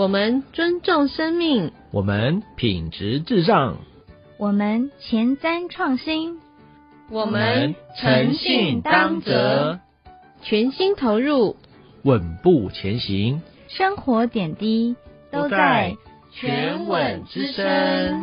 我们尊重生命，我们品质至上，我们前瞻创新，我们诚信当责，全心投入，稳步前行，生活点滴都在全稳之声。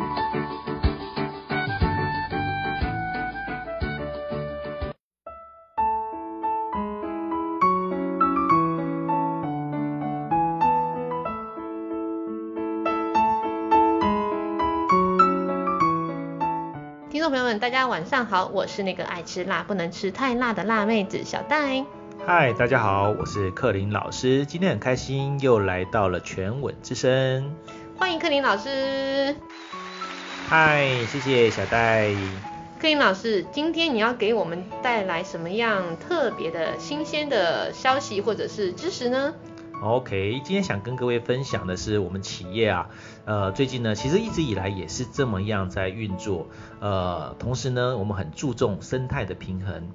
们，大家晚上好，我是那个爱吃辣不能吃太辣的辣妹子小戴。嗨，大家好，我是克林老师，今天很开心又来到了全吻之声，欢迎克林老师。嗨，谢谢小戴。克林老师，今天你要给我们带来什么样特别的新鲜的消息或者是知识呢？OK，今天想跟各位分享的是我们企业啊，呃，最近呢，其实一直以来也是这么样在运作，呃，同时呢，我们很注重生态的平衡。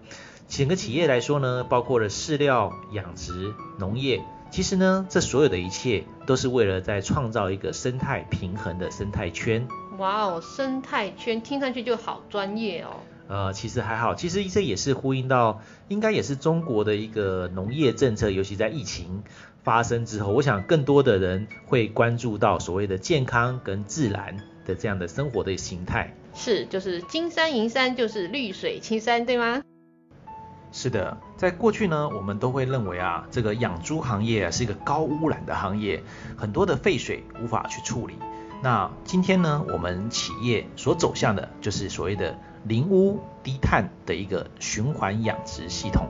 整个企业来说呢，包括了饲料、养殖、农业，其实呢，这所有的一切都是为了在创造一个生态平衡的生态圈。哇哦，生态圈听上去就好专业哦。呃，其实还好，其实这也是呼应到，应该也是中国的一个农业政策，尤其在疫情发生之后，我想更多的人会关注到所谓的健康跟自然的这样的生活的形态。是，就是金山银山就是绿水青山，对吗？是的，在过去呢，我们都会认为啊，这个养猪行业啊是一个高污染的行业，很多的废水无法去处理。那今天呢，我们企业所走向的就是所谓的零污低碳的一个循环养殖系统。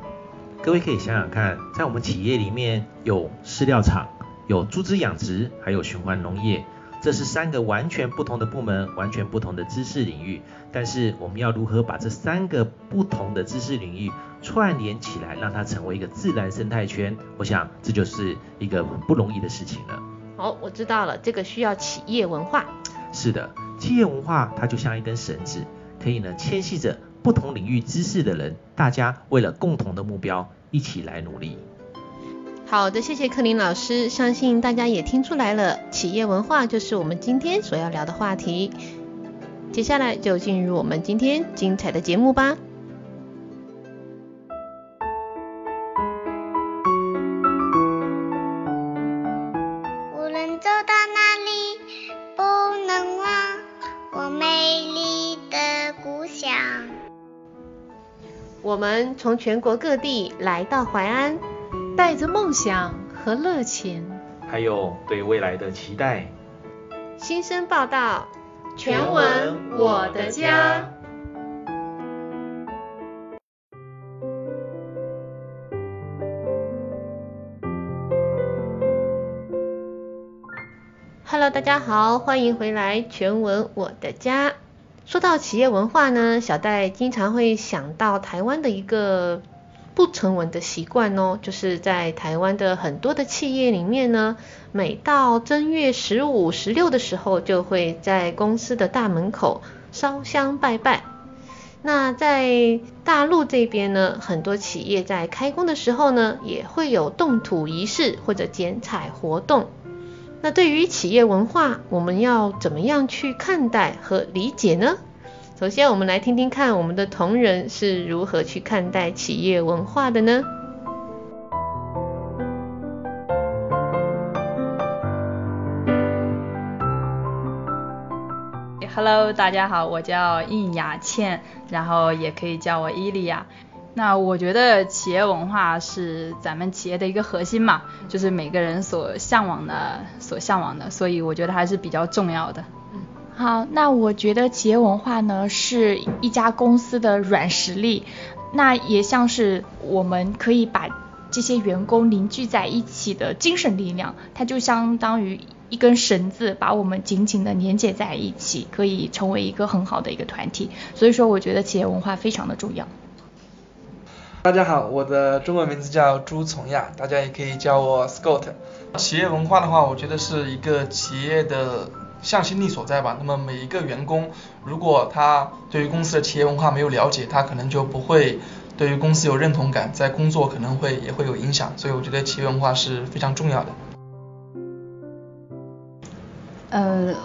各位可以想想看，在我们企业里面有饲料厂、有猪只养殖，还有循环农业，这是三个完全不同的部门，完全不同的知识领域。但是我们要如何把这三个不同的知识领域串联起来，让它成为一个自然生态圈？我想这就是一个不容易的事情了。好，我知道了，这个需要企业文化。是的，企业文化它就像一根绳子，可以呢牵系着不同领域知识的人，大家为了共同的目标一起来努力。好的，谢谢克林老师，相信大家也听出来了，企业文化就是我们今天所要聊的话题。接下来就进入我们今天精彩的节目吧。我们从全国各地来到淮安，带着梦想和热情，还有对未来的期待。新生报道，全文我的家。Hello，大家好，欢迎回来《全文我的家》。说到企业文化呢，小戴经常会想到台湾的一个不成文的习惯哦，就是在台湾的很多的企业里面呢，每到正月十五、十六的时候，就会在公司的大门口烧香拜拜。那在大陆这边呢，很多企业在开工的时候呢，也会有动土仪式或者剪彩活动。那对于企业文化，我们要怎么样去看待和理解呢？首先，我们来听听看我们的同仁是如何去看待企业文化的呢？Hello，大家好，我叫应雅倩，然后也可以叫我伊利亚。那我觉得企业文化是咱们企业的一个核心嘛，就是每个人所向往的、所向往的，所以我觉得还是比较重要的。好，那我觉得企业文化呢是一家公司的软实力，那也像是我们可以把这些员工凝聚在一起的精神力量，它就相当于一根绳子，把我们紧紧的连接在一起，可以成为一个很好的一个团体。所以说，我觉得企业文化非常的重要。大家好，我的中文名字叫朱从亚，大家也可以叫我 Scott。企业文化的话，我觉得是一个企业的向心力所在吧。那么每一个员工，如果他对于公司的企业文化没有了解，他可能就不会对于公司有认同感，在工作可能会也会有影响。所以我觉得企业文化是非常重要的。呃，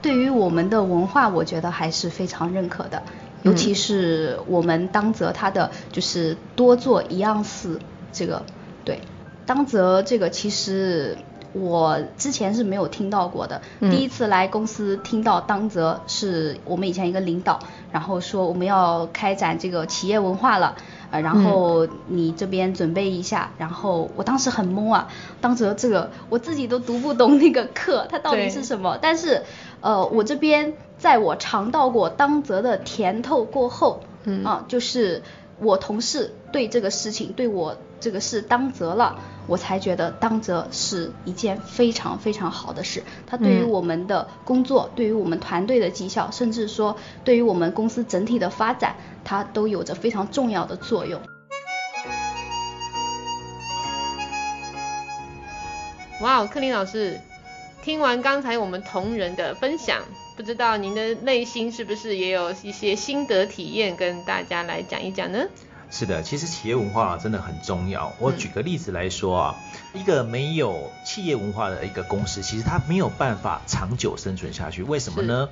对于我们的文化，我觉得还是非常认可的，尤其是我们当泽他的就是多做一样事，这个对，当泽这个其实。我之前是没有听到过的，第一次来公司听到当泽是我们以前一个领导，然后说我们要开展这个企业文化了，呃，然后你这边准备一下，然后我当时很懵啊，当泽这个我自己都读不懂那个课，它到底是什么？但是呃，我这边在我尝到过当泽的甜头过后，嗯啊，就是我同事对这个事情对我。这个事当责了，我才觉得当责是一件非常非常好的事。它对于我们的工作，对于我们团队的绩效，甚至说对于我们公司整体的发展，它都有着非常重要的作用。哇，克林老师，听完刚才我们同仁的分享，不知道您的内心是不是也有一些心得体验，跟大家来讲一讲呢？是的，其实企业文化真的很重要。我举个例子来说啊，一个没有企业文化的一个公司，其实它没有办法长久生存下去。为什么呢？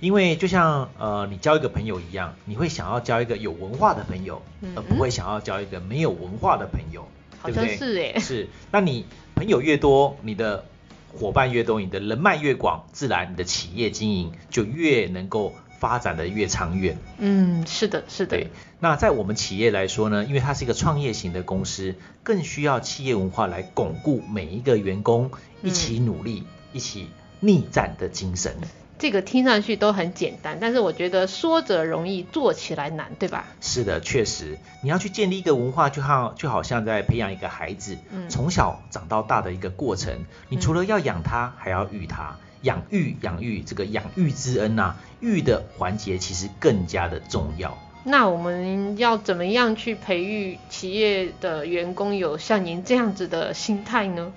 因为就像呃你交一个朋友一样，你会想要交一个有文化的朋友，而不会想要交一个没有文化的朋友，对不对？是哎。是，那你朋友越多，你的伙伴越多，你的人脉越广，自然你的企业经营就越能够。发展的越长远，嗯，是的，是的。对，那在我们企业来说呢，因为它是一个创业型的公司，更需要企业文化来巩固每一个员工一起努力、一起逆战的精神。这个听上去都很简单，但是我觉得说者容易，做起来难，对吧？是的，确实，你要去建立一个文化，就好就好像在培养一个孩子，从小长到大的一个过程。你除了要养他，还要育他。养育养育这个养育之恩呐，育的环节其实更加的重要。那我们要怎么样去培育企业的员工有像您这样子的心态呢？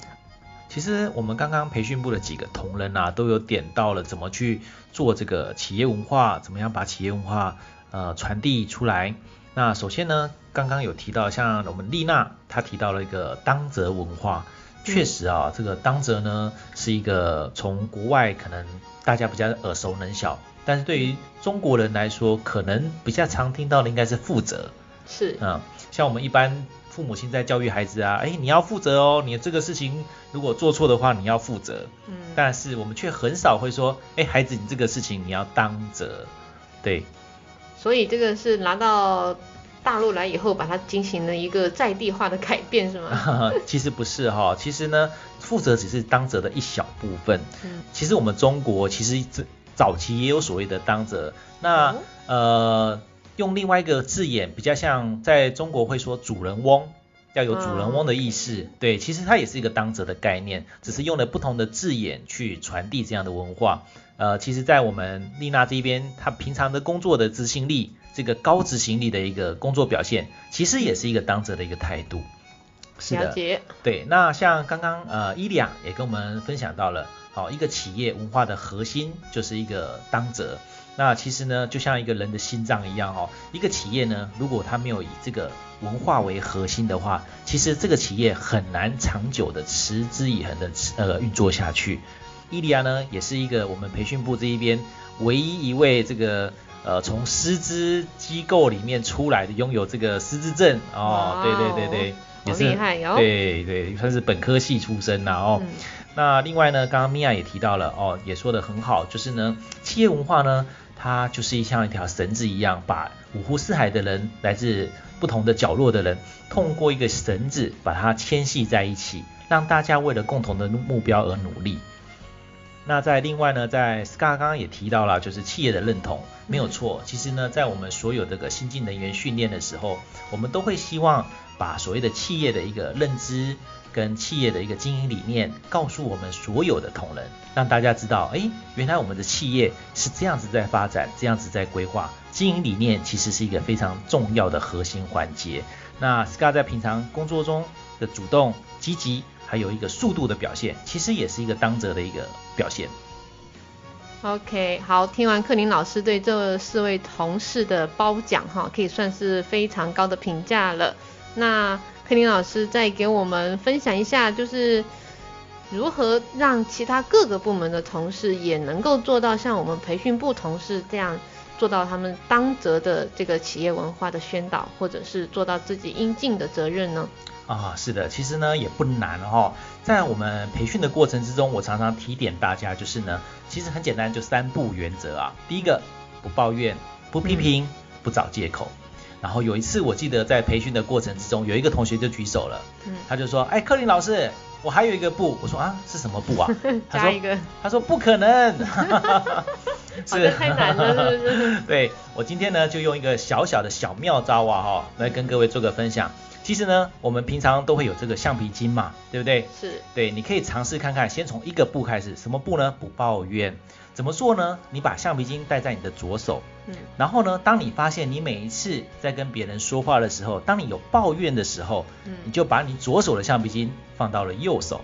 其实我们刚刚培训部的几个同仁啊，都有点到了怎么去做这个企业文化，怎么样把企业文化呃传递出来。那首先呢，刚刚有提到像我们丽娜她提到了一个当责文化。确实啊，这个当责呢是一个从国外可能大家比较耳熟能详，但是对于中国人来说，可能比较常听到的应该是负责。是，嗯，像我们一般父母亲在教育孩子啊，哎，你要负责哦，你这个事情如果做错的话，你要负责。嗯，但是我们却很少会说，哎，孩子，你这个事情你要当责。对。所以这个是拿到。大陆来以后，把它进行了一个在地化的改变，是吗？其实不是哈，其实呢，负责只是当责的一小部分。嗯，其实我们中国其实早期也有所谓的当责，那呃，用另外一个字眼，比较像在中国会说主人翁，要有主人翁的意识。对，其实它也是一个当责的概念，只是用了不同的字眼去传递这样的文化。呃，其实，在我们丽娜这边，她平常的工作的执行力。这个高执行力的一个工作表现，其实也是一个当责的一个态度。是的，对。那像刚刚呃伊利亚也跟我们分享到了，好一个企业文化的核心就是一个当责。那其实呢，就像一个人的心脏一样哦，一个企业呢，如果它没有以这个文化为核心的话，其实这个企业很难长久的持之以恒的呃运作下去。伊利亚呢，也是一个我们培训部这一边唯一一位这个。呃，从师资机构里面出来的，拥有这个师资证哦，对对对对，也是厉害哟，对对，算是本科系出身呐哦。那另外呢，刚刚米娅也提到了哦，也说的很好，就是呢，企业文化呢，它就是像一条绳子一样，把五湖四海的人，来自不同的角落的人，通过一个绳子把它牵系在一起，让大家为了共同的目标而努力。那在另外呢，在 Scar 刚刚也提到了，就是企业的认同没有错。其实呢，在我们所有这个新进人员训练的时候，我们都会希望把所谓的企业的一个认知跟企业的一个经营理念，告诉我们所有的同仁，让大家知道，哎，原来我们的企业是这样子在发展，这样子在规划。经营理念其实是一个非常重要的核心环节。那 Scar 在平常工作中的主动积极。还有一个速度的表现，其实也是一个当责的一个表现。OK，好，听完克林老师对这四位同事的褒奖，哈，可以算是非常高的评价了。那克林老师再给我们分享一下，就是如何让其他各个部门的同事也能够做到像我们培训部同事这样，做到他们当责的这个企业文化的宣导，或者是做到自己应尽的责任呢？啊，是的，其实呢也不难哈。在我们培训的过程之中，我常常提点大家，就是呢，其实很简单，就三不原则啊。第一个，不抱怨，不批评，不找借口。然后有一次，我记得在培训的过程之中，有一个同学就举手了，他就说：“哎，克林老师，我还有一个布。”我说：“啊，是什么布啊？” 他说一个。他说：“不可能。是太难了，是不是？对我今天呢，就用一个小小的小妙招啊，哈，来跟各位做个分享。其实呢，我们平常都会有这个橡皮筋嘛，对不对？是。对，你可以尝试看看，先从一个步开始。什么步呢？不抱怨。怎么做呢？你把橡皮筋戴在你的左手，嗯，然后呢，当你发现你每一次在跟别人说话的时候，当你有抱怨的时候，嗯，你就把你左手的橡皮筋放到了右手，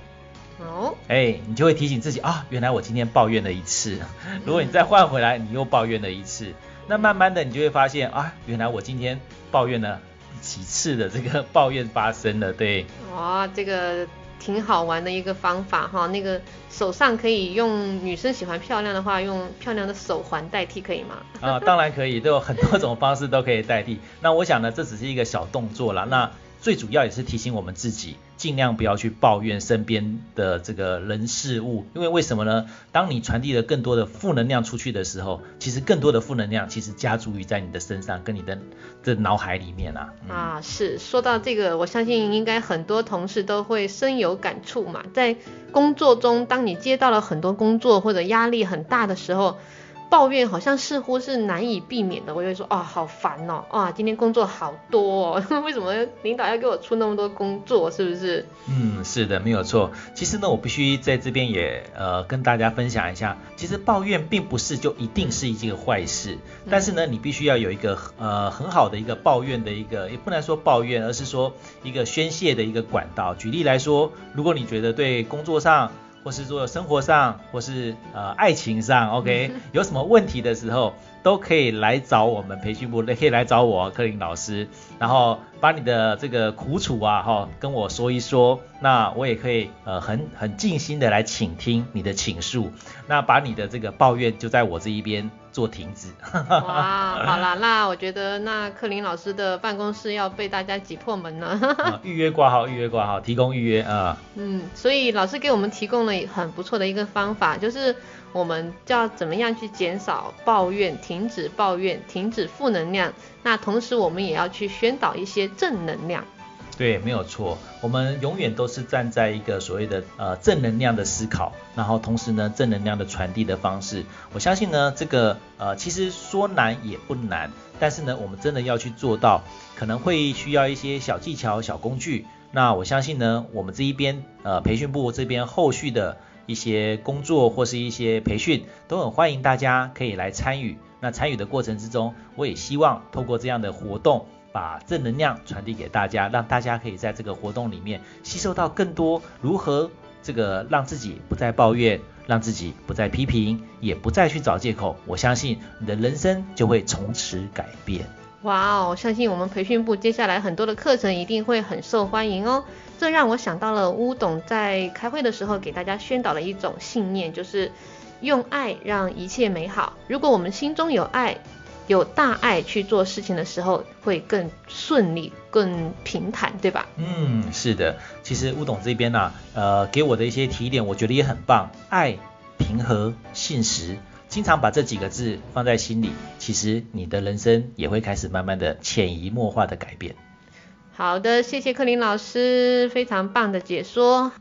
哦，哎，你就会提醒自己啊，原来我今天抱怨了一次。如果你再换回来，你又抱怨了一次，那慢慢的你就会发现啊，原来我今天抱怨了几次的这个抱怨发生了，对。哇，这个。挺好玩的一个方法哈，那个手上可以用女生喜欢漂亮的话，用漂亮的手环代替可以吗？啊，当然可以，都有很多种方式都可以代替。那我想呢，这只是一个小动作了。那最主要也是提醒我们自己，尽量不要去抱怨身边的这个人事物，因为为什么呢？当你传递了更多的负能量出去的时候，其实更多的负能量其实加注于在你的身上，跟你的的脑海里面啊。啊，是说到这个，我相信应该很多同事都会深有感触嘛，在工作中，当你接到了很多工作或者压力很大的时候。抱怨好像似乎是难以避免的，我就会说啊，好烦哦，啊，今天工作好多，哦，为什么领导要给我出那么多工作，是不是？嗯，是的，没有错。其实呢，我必须在这边也呃跟大家分享一下，其实抱怨并不是就一定是一件坏事，但是呢，你必须要有一个呃很好的一个抱怨的一个，也不能说抱怨，而是说一个宣泄的一个管道。举例来说，如果你觉得对工作上，或是说生活上，或是呃爱情上，OK，有什么问题的时候，都可以来找我们培训部，也可以来找我柯林老师，然后把你的这个苦楚啊，哈，跟我说一说，那我也可以呃很很尽心的来倾听你的倾诉，那把你的这个抱怨就在我这一边。做停止。哇，好啦，那我觉得那柯林老师的办公室要被大家挤破门了。预约挂号，预约挂号，提供预约啊。嗯，所以老师给我们提供了很不错的一个方法，就是我们就要怎么样去减少抱怨，停止抱怨，停止负能量。那同时我们也要去宣导一些正能量。对，没有错。我们永远都是站在一个所谓的呃正能量的思考，然后同时呢正能量的传递的方式。我相信呢这个呃其实说难也不难，但是呢我们真的要去做到，可能会需要一些小技巧、小工具。那我相信呢我们这一边呃培训部这边后续的一些工作或是一些培训，都很欢迎大家可以来参与。那参与的过程之中，我也希望透过这样的活动。把正能量传递给大家，让大家可以在这个活动里面吸收到更多如何这个让自己不再抱怨，让自己不再批评，也不再去找借口。我相信你的人生就会从此改变。哇哦，相信我们培训部接下来很多的课程一定会很受欢迎哦。这让我想到了乌董在开会的时候给大家宣导的一种信念，就是用爱让一切美好。如果我们心中有爱。有大爱去做事情的时候，会更顺利、更平坦，对吧？嗯，是的。其实乌董这边呢，呃，给我的一些提点，我觉得也很棒。爱、平和、信实，经常把这几个字放在心里，其实你的人生也会开始慢慢的潜移默化的改变。好的，谢谢克林老师，非常棒的解说。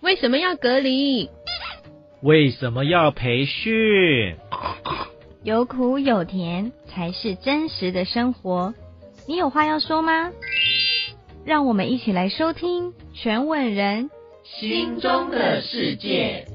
为什么要隔离？为什么要培训？有苦有甜才是真实的生活。你有话要说吗？让我们一起来收听全稳人心中的世界。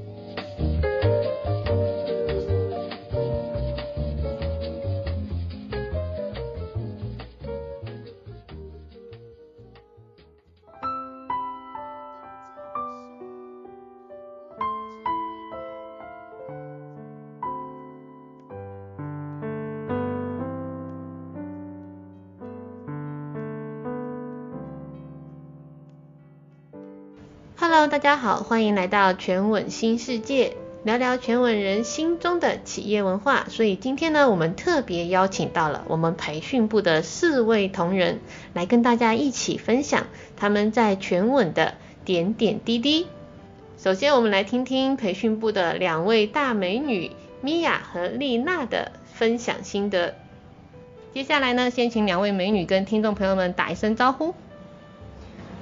Hello，大家好，欢迎来到全稳新世界，聊聊全稳人心中的企业文化。所以今天呢，我们特别邀请到了我们培训部的四位同仁，来跟大家一起分享他们在全稳的点点滴滴。首先，我们来听听培训部的两位大美女米娅和丽娜的分享心得。接下来呢，先请两位美女跟听众朋友们打一声招呼。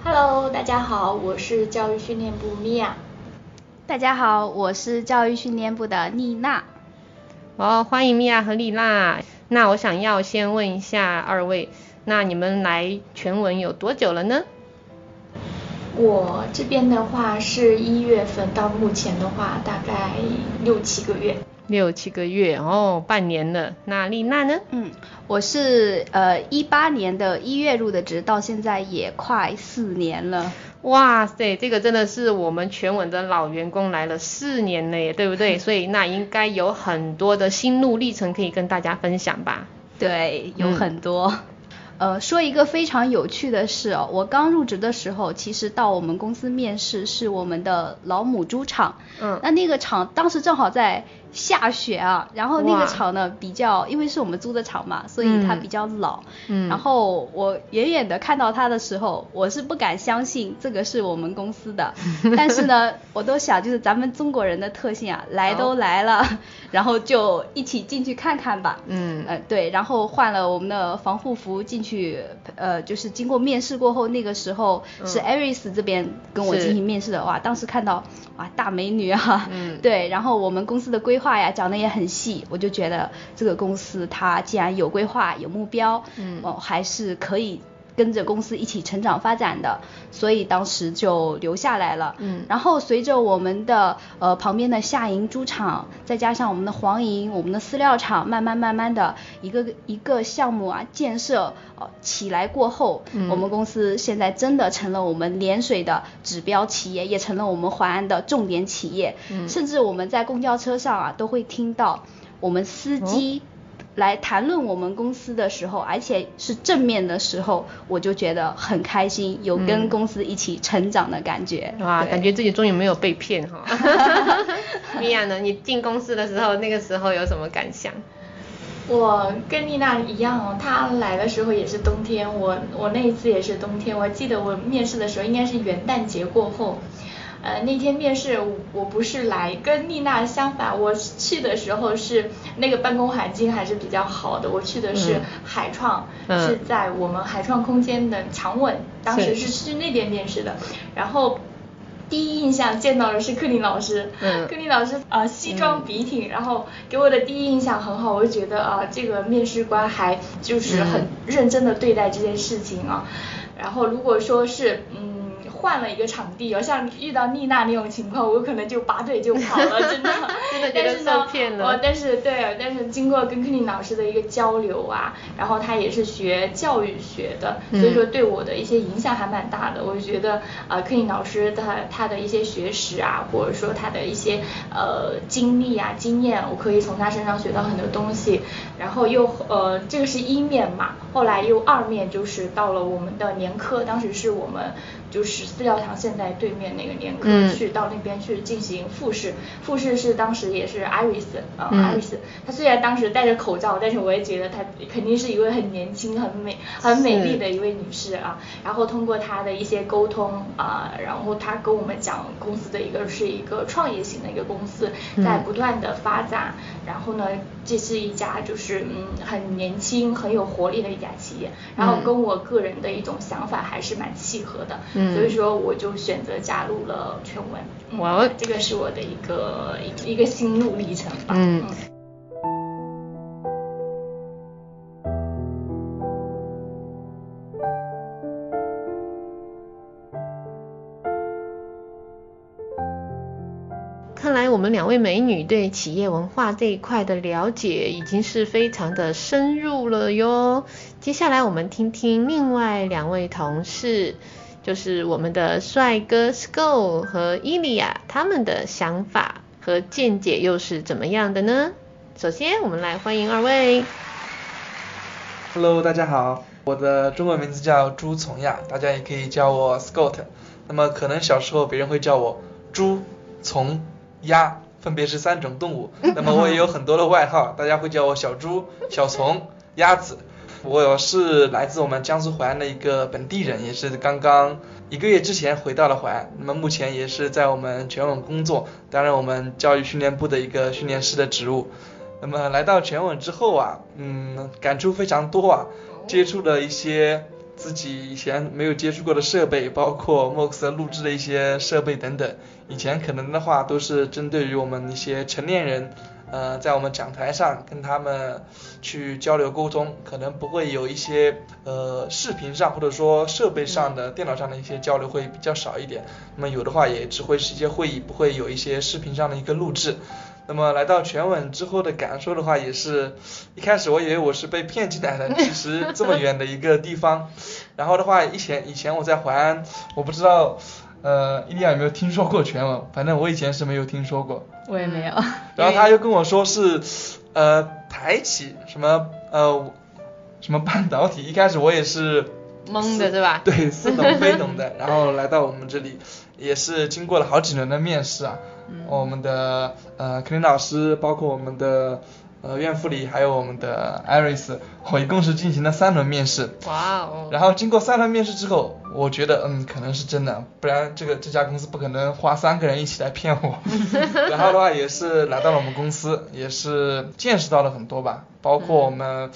Hello，大家好，我是教育训练部米娅。大家好，我是教育训练部的丽娜。哦，欢迎米娅和丽娜。那我想要先问一下二位，那你们来全文有多久了呢？我这边的话是一月份到目前的话大概六七个月。六七个月哦，半年了。那丽娜呢？嗯，我是呃一八年的一月入的职，到现在也快四年了。哇塞，这个真的是我们全稳的老员工来了四年了耶，对不对？所以那应该有很多的心路历程可以跟大家分享吧？对，有很多。嗯呃，说一个非常有趣的事哦，我刚入职的时候，其实到我们公司面试是我们的老母猪场，嗯，那那个厂当时正好在下雪啊，然后那个厂呢比较，因为是我们租的厂嘛，所以它比较老，嗯，然后我远远的看到它的时候，我是不敢相信这个是我们公司的，但是呢，我都想就是咱们中国人的特性啊，来都来了，然后就一起进去看看吧，嗯，呃对，然后换了我们的防护服进去，呃，就是经过面试过后，那个时候是 Aris 这边跟我进行面试的，哇，当时看到哇大美女啊，嗯，对，然后我们公司的规划呀讲的也很细，我就觉得这个公司它既然有规划有目标，嗯，哦还是可以跟着公司一起成长发展的，所以当时就留下来了。嗯，然后随着我们的呃旁边的夏营猪场，再加上我们的黄营、我们的饲料厂，慢慢慢慢的一个一个项目啊建设呃起来过后，嗯、我们公司现在真的成了我们涟水的指标企业，也成了我们淮安的重点企业。嗯，甚至我们在公交车上啊都会听到我们司机、哦。来谈论我们公司的时候，而且是正面的时候，我就觉得很开心，有跟公司一起成长的感觉。嗯、哇，感觉自己终于没有被骗哈。米娅呢？你进公司的时候，那个时候有什么感想？我跟丽娜一样哦，她来的时候也是冬天，我我那一次也是冬天。我记得我面试的时候应该是元旦节过后。呃，那天面试我不是来，跟丽娜相反，我去的时候是那个办公环境还是比较好的。我去的是海创，嗯、是在我们海创空间的长稳，当时是去那边面试的。然后第一印象见到的是克林老师，嗯、克林老师啊、呃、西装笔挺，嗯、然后给我的第一印象很好，我就觉得啊、呃、这个面试官还就是很认真的对待这件事情啊。然后如果说是嗯。换了一个场地，像遇到丽娜那种情况，我可能就拔腿就跑了，真的。真的觉得受骗了。我但是对，但是经过跟克林老师的一个交流啊，然后他也是学教育学的，嗯、所以说对我的一些影响还蛮大的。我就觉得啊、呃，克林老师他他的一些学识啊，或者说他的一些呃经历啊经验，我可以从他身上学到很多东西。然后又呃，这个是一面嘛，后来又二面就是到了我们的年科，当时是我们。就是饲料厂现在对面那个年科、嗯、去到那边去进行复试，复试是当时也是 Iris 啊、，Iris，她虽然当时戴着口罩，但是我也觉得她肯定是一位很年轻、很美、很美丽的一位女士啊。然后通过她的一些沟通啊、呃，然后她跟我们讲公司的一个是一个创业型的一个公司，在不断的发展。嗯、然后呢，这是一家就是嗯很年轻、很有活力的一家企业，然后跟我个人的一种想法还是蛮契合的。嗯所以说我就选择加入了全文，哇、嗯，这个是我的一个一个心路历程吧。嗯。看来我们两位美女对企业文化这一块的了解已经是非常的深入了哟。接下来我们听听另外两位同事。就是我们的帅哥 Sko 和伊利亚他们的想法和见解又是怎么样的呢？首先，我们来欢迎二位。Hello，大家好，我的中文名字叫朱从亚，大家也可以叫我 Scott。那么可能小时候别人会叫我猪、从、鸭，分别是三种动物。那么我也有很多的外号，大家会叫我小猪、小从、鸭子。我是来自我们江苏淮安的一个本地人，也是刚刚一个月之前回到了淮安。那么目前也是在我们全网工作，担任我们教育训练部的一个训练师的职务。那么来到全网之后啊，嗯，感触非常多啊，接触了一些自己以前没有接触过的设备，包括 MOX 录制的一些设备等等。以前可能的话都是针对于我们一些成年人。呃，在我们讲台上跟他们去交流沟通，可能不会有一些呃视频上或者说设备上的电脑上的一些交流会比较少一点。那么有的话也只会是一些会议，不会有一些视频上的一个录制。那么来到全稳之后的感受的话，也是一开始我以为我是被骗进来的，其实这么远的一个地方。然后的话，以前以前我在淮安，我不知道。呃，伊利亚有没有听说过全文？反正我以前是没有听说过。我也没有。然后他又跟我说是，呃，台企什么呃什么半导体，一开始我也是懵的对吧？对，似懂非懂的。然后来到我们这里，也是经过了好几轮的面试啊。我们的呃肯林老师，包括我们的。呃，院副理还有我们的艾瑞斯，我一共是进行了三轮面试。哇哦！然后经过三轮面试之后，我觉得嗯可能是真的，不然这个这家公司不可能花三个人一起来骗我。然后的话也是来到了我们公司，也是见识到了很多吧，包括我们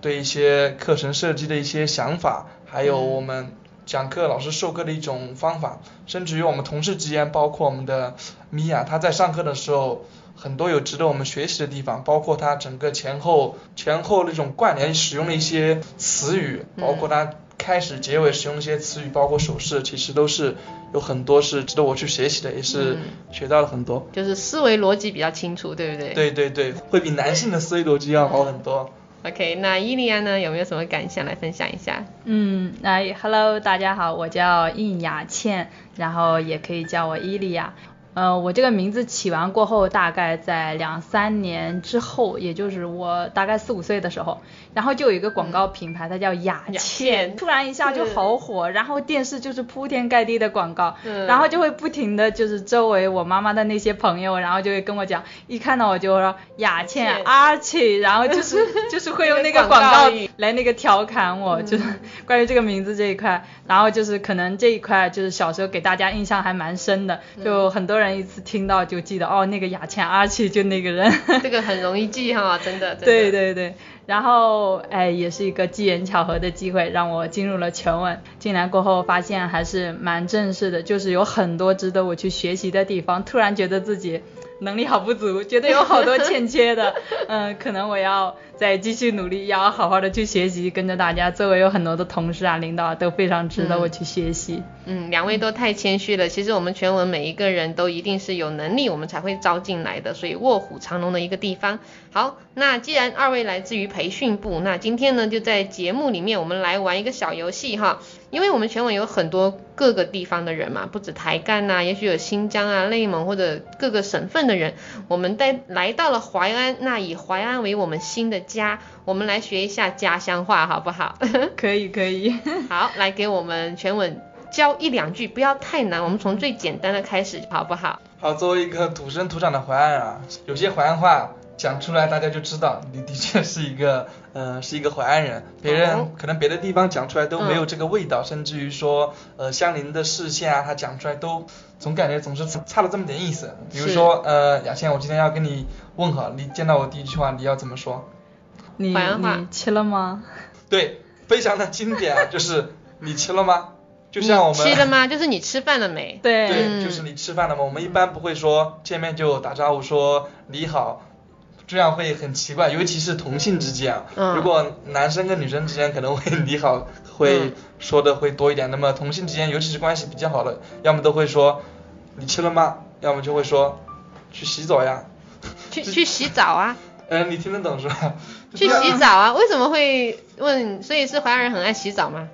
对一些课程设计的一些想法，还有我们讲课老师授课的一种方法，甚至于我们同事之间，包括我们的米娅，她在上课的时候。很多有值得我们学习的地方，包括它整个前后前后那种关联使用的一些词语，包括它开始结尾使用一些词语，包括手势，其实都是有很多是值得我去学习的，也是学到了很多。就是思维逻辑比较清楚，对不对？对对对，会比男性的思维逻辑要好很多。OK，那伊利亚呢，有没有什么感想来分享一下？嗯，来 Hello，大家好，我叫应雅倩，然后也可以叫我伊利亚。呃，我这个名字起完过后，大概在两三年之后，也就是我大概四五岁的时候，然后就有一个广告品牌，它叫雅倩，突然一下就好火，然后电视就是铺天盖地的广告，然后就会不停的就是周围我妈妈的那些朋友，然后就会跟我讲，一看到我就说雅倩阿倩，然后就是 就是会用那个广告来那个调侃我，就是 关于这个名字这一块，然后就是可能这一块就是小时候给大家印象还蛮深的，就很多人。人一次听到就记得哦，那个雅倩阿奇就那个人，这个很容易记哈，真的。对对对，然后哎，也是一个机缘巧合的机会，让我进入了全文。进来过后发现还是蛮正式的，就是有很多值得我去学习的地方。突然觉得自己能力好不足，觉得有好多欠缺的，嗯，可能我要。再继续努力，要好好的去学习，跟着大家，周围有很多的同事啊、领导都非常值得我去学习。嗯，两位都太谦虚了。其实我们全文每一个人都一定是有能力，我们才会招进来的，所以卧虎藏龙的一个地方。好，那既然二位来自于培训部，那今天呢就在节目里面我们来玩一个小游戏哈。因为我们全网有很多各个地方的人嘛，不止台干呐，也许有新疆啊、内蒙或者各个省份的人，我们在来到了淮安，那以淮安为我们新的。家，我们来学一下家乡话，好不好？可以，可以。好，来给我们全文教一两句，不要太难，我们从最简单的开始，好不好？好，作为一个土生土长的淮安人啊，有些淮安话讲出来，大家就知道你的确是一个，呃，是一个淮安人。别人可能别的地方讲出来都没有这个味道，甚至于说，呃，相邻的市县啊，他讲出来都总感觉总是差了这么点意思。比如说，呃，雅倩，我今天要跟你问好，你见到我第一句话你要怎么说？你你吃了吗？对，非常的经典啊，就是你吃了吗？就像我们吃了吗？就是你吃饭了没？对，对，就是你吃饭了吗？我们一般不会说见面就打招呼说你好，这样会很奇怪，尤其是同性之间啊。如果男生跟女生之间可能会 你好会说的会多一点，那么同性之间尤其是关系比较好的，要么都会说你吃了吗？要么就会说去洗澡呀。去去洗澡啊？嗯，你听得懂是吧？去洗澡啊？为什么会问？所以是淮安人很爱洗澡吗？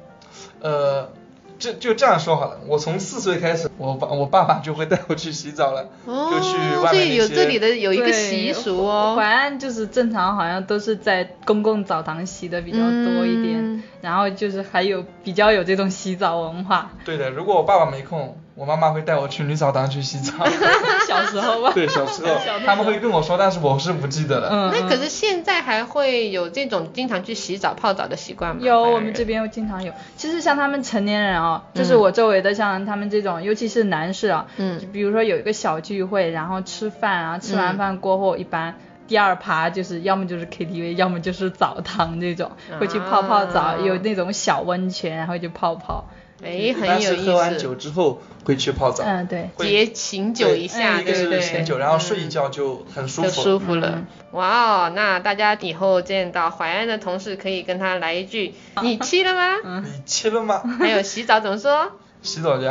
呃，这就这样说好了，我从四岁开始，我爸我爸爸就会带我去洗澡了，哦就去外所以有面那些这里的有一个习俗哦。淮安就是正常好像都是在公共澡堂洗的比较多一点，嗯然后就是还有比较有这种洗澡文化。对的，如果我爸爸没空，我妈妈会带我去女澡堂去洗澡。小时候吧，对，小时候他们会跟我说，但是我是不记得了。嗯，那可是现在还会有这种经常去洗澡泡澡的习惯吗？有，我们这边经常有。其实像他们成年人啊、就是嗯我周围的像他们这种，尤其是男士啊，嗯就比如说有一个小聚会，然后吃饭啊，吃完嗯饭过后，一般第二趴就是要么就是 KTV，要么就是澡堂这种，会去泡泡澡，啊有那种小温泉，然后就泡泡。哎，很有意是喝完酒思，之后会去泡澡，嗯，对。会解醒酒一下，对不对？是醒酒，然后睡一觉就很舒就服。舒服了嗯。哇哦，那大家以后见到淮安的同事，可以跟他来一句：“你去了吗？”你去了吗？还有洗澡怎么说？洗澡去，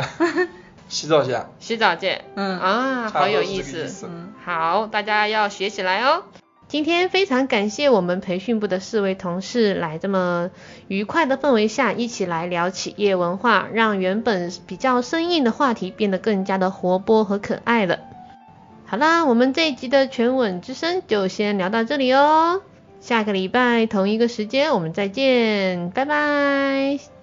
洗澡去。洗澡见。嗯啊，好有意思。好，大家要学起来哦。今天非常感谢我们培训部的四位同事来这么愉快的氛围下，一起来聊企业文化，让原本比较生硬的话题变得更加的活泼和可爱了。好啦，我们这一集的全吻之声就先聊到这里哦。下个礼拜同一个时间我们再见，拜拜。